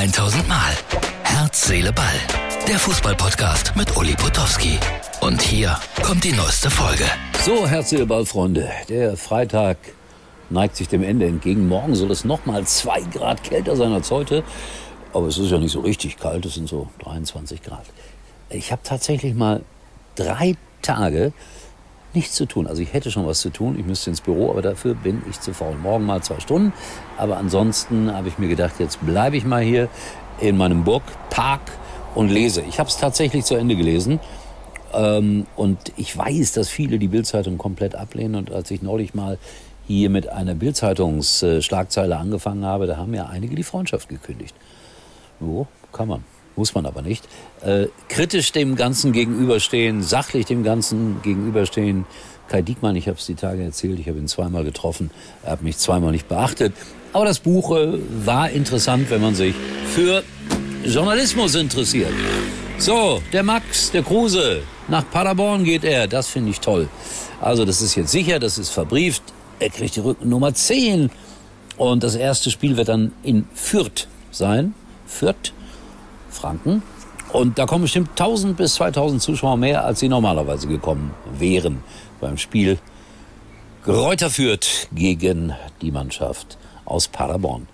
1000 Mal. Herz, Seele, Ball. Der Fußballpodcast mit Uli Potowski. Und hier kommt die neueste Folge. So, Herz, Seele, Ball, Freunde. Der Freitag neigt sich dem Ende entgegen. Morgen soll es nochmal zwei Grad kälter sein als heute. Aber es ist ja nicht so richtig kalt. Es sind so 23 Grad. Ich habe tatsächlich mal drei Tage nichts zu tun. Also ich hätte schon was zu tun, ich müsste ins Büro, aber dafür bin ich zu faul. Morgen mal zwei Stunden, aber ansonsten habe ich mir gedacht, jetzt bleibe ich mal hier in meinem Burgpark und lese. Ich habe es tatsächlich zu Ende gelesen ähm, und ich weiß, dass viele die Bildzeitung komplett ablehnen und als ich neulich mal hier mit einer Bildzeitungsschlagzeile angefangen habe, da haben ja einige die Freundschaft gekündigt. Wo? Kann man muss man aber nicht, äh, kritisch dem Ganzen gegenüberstehen, sachlich dem Ganzen gegenüberstehen. Kai Diekmann, ich habe es die Tage erzählt, ich habe ihn zweimal getroffen, er hat mich zweimal nicht beachtet. Aber das Buch äh, war interessant, wenn man sich für Journalismus interessiert. So, der Max, der Kruse, nach Paderborn geht er, das finde ich toll. Also das ist jetzt sicher, das ist verbrieft, er kriegt die Rückennummer 10. Und das erste Spiel wird dann in Fürth sein. Fürth, Franken. Und da kommen bestimmt 1000 bis 2000 Zuschauer mehr, als sie normalerweise gekommen wären beim Spiel Gräuter führt gegen die Mannschaft aus Paderborn.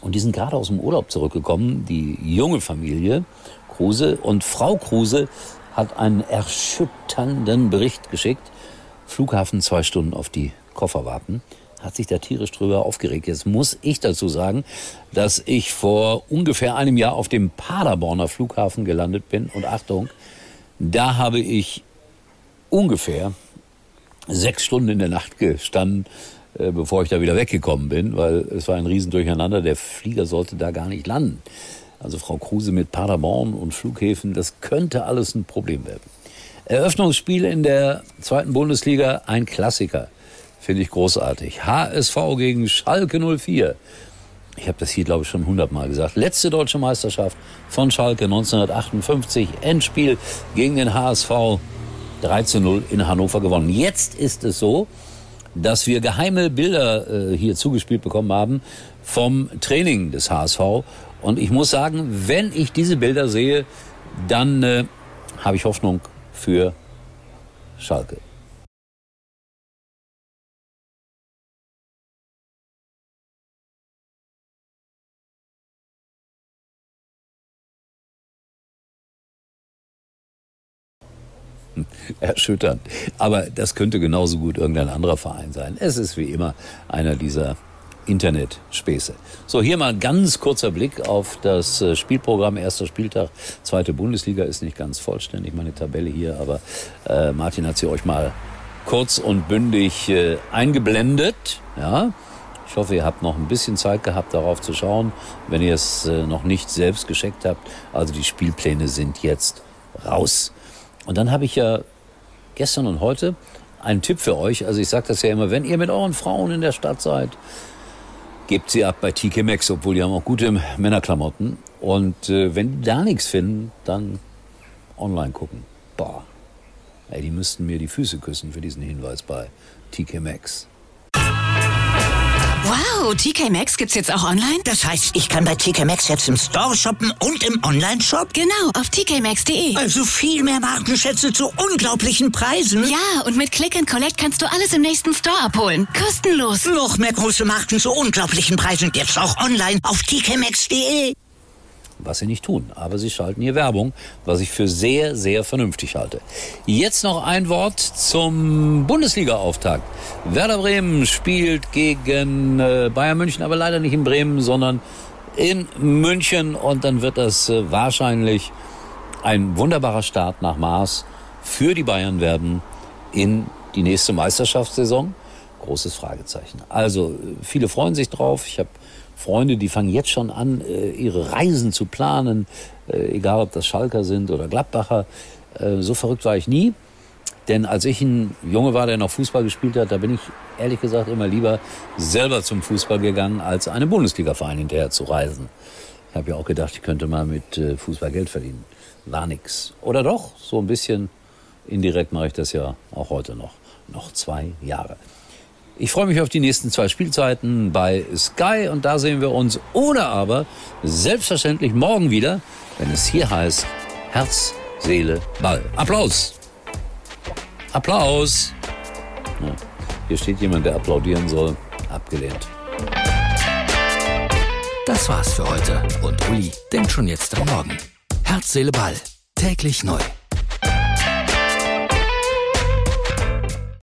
Und die sind gerade aus dem Urlaub zurückgekommen, die junge Familie Kruse. Und Frau Kruse hat einen erschütternden Bericht geschickt. Flughafen zwei Stunden auf die Koffer warten hat sich da tierisch drüber aufgeregt. Jetzt muss ich dazu sagen, dass ich vor ungefähr einem Jahr auf dem Paderborner Flughafen gelandet bin. Und Achtung, da habe ich ungefähr sechs Stunden in der Nacht gestanden, äh, bevor ich da wieder weggekommen bin, weil es war ein Riesendurcheinander. Der Flieger sollte da gar nicht landen. Also Frau Kruse mit Paderborn und Flughäfen, das könnte alles ein Problem werden. Eröffnungsspiel in der zweiten Bundesliga, ein Klassiker. Finde ich großartig. HSV gegen Schalke 04. Ich habe das hier, glaube ich, schon hundertmal gesagt. Letzte deutsche Meisterschaft von Schalke 1958. Endspiel gegen den HSV 13-0 in Hannover gewonnen. Jetzt ist es so, dass wir geheime Bilder äh, hier zugespielt bekommen haben vom Training des HSV. Und ich muss sagen, wenn ich diese Bilder sehe, dann äh, habe ich Hoffnung für Schalke. erschütternd. Aber das könnte genauso gut irgendein anderer Verein sein. Es ist wie immer einer dieser Internetspäße. So, hier mal ganz kurzer Blick auf das äh, Spielprogramm. Erster Spieltag, zweite Bundesliga ist nicht ganz vollständig, meine Tabelle hier, aber äh, Martin hat sie euch mal kurz und bündig äh, eingeblendet. Ja, ich hoffe, ihr habt noch ein bisschen Zeit gehabt, darauf zu schauen, wenn ihr es äh, noch nicht selbst gescheckt habt. Also die Spielpläne sind jetzt raus. Und dann habe ich ja gestern und heute einen Tipp für euch. Also ich sage das ja immer, wenn ihr mit euren Frauen in der Stadt seid, gebt sie ab bei TK Maxx, obwohl die haben auch gute Männerklamotten. Und äh, wenn die da nichts finden, dann online gucken. Boah, ey, die müssten mir die Füße küssen für diesen Hinweis bei TK Maxx. TK Maxx gibt's jetzt auch online? Das heißt, ich kann bei TK Maxx jetzt im Store shoppen und im Online-Shop? Genau, auf tkmaxx.de. Also viel mehr Markenschätze zu unglaublichen Preisen? Ja, und mit Click and Collect kannst du alles im nächsten Store abholen. Kostenlos. Noch mehr große Marken zu unglaublichen Preisen jetzt auch online auf tkmaxx.de was sie nicht tun. Aber sie schalten hier Werbung, was ich für sehr, sehr vernünftig halte. Jetzt noch ein Wort zum Bundesliga-Auftakt. Werder Bremen spielt gegen äh, Bayern München, aber leider nicht in Bremen, sondern in München. Und dann wird das äh, wahrscheinlich ein wunderbarer Start nach Maß für die Bayern werden in die nächste Meisterschaftssaison. Großes Fragezeichen. Also viele freuen sich drauf. Ich habe Freunde, die fangen jetzt schon an, äh, ihre Reisen zu planen, äh, egal ob das Schalker sind oder Gladbacher. Äh, so verrückt war ich nie. Denn als ich ein Junge war, der noch Fußball gespielt hat, da bin ich ehrlich gesagt immer lieber selber zum Fußball gegangen, als einem Bundesliga-Verein hinterher zu reisen. Ich habe ja auch gedacht, ich könnte mal mit Fußball Geld verdienen. War nix. Oder doch? So ein bisschen indirekt mache ich das ja auch heute noch. Noch zwei Jahre. Ich freue mich auf die nächsten zwei Spielzeiten bei Sky und da sehen wir uns oder aber selbstverständlich morgen wieder, wenn es hier heißt Herz, Seele, Ball. Applaus! Applaus! Ja, hier steht jemand, der applaudieren soll. Abgelehnt. Das war's für heute und Uli denkt schon jetzt am Morgen. Herz, Seele, Ball. Täglich neu.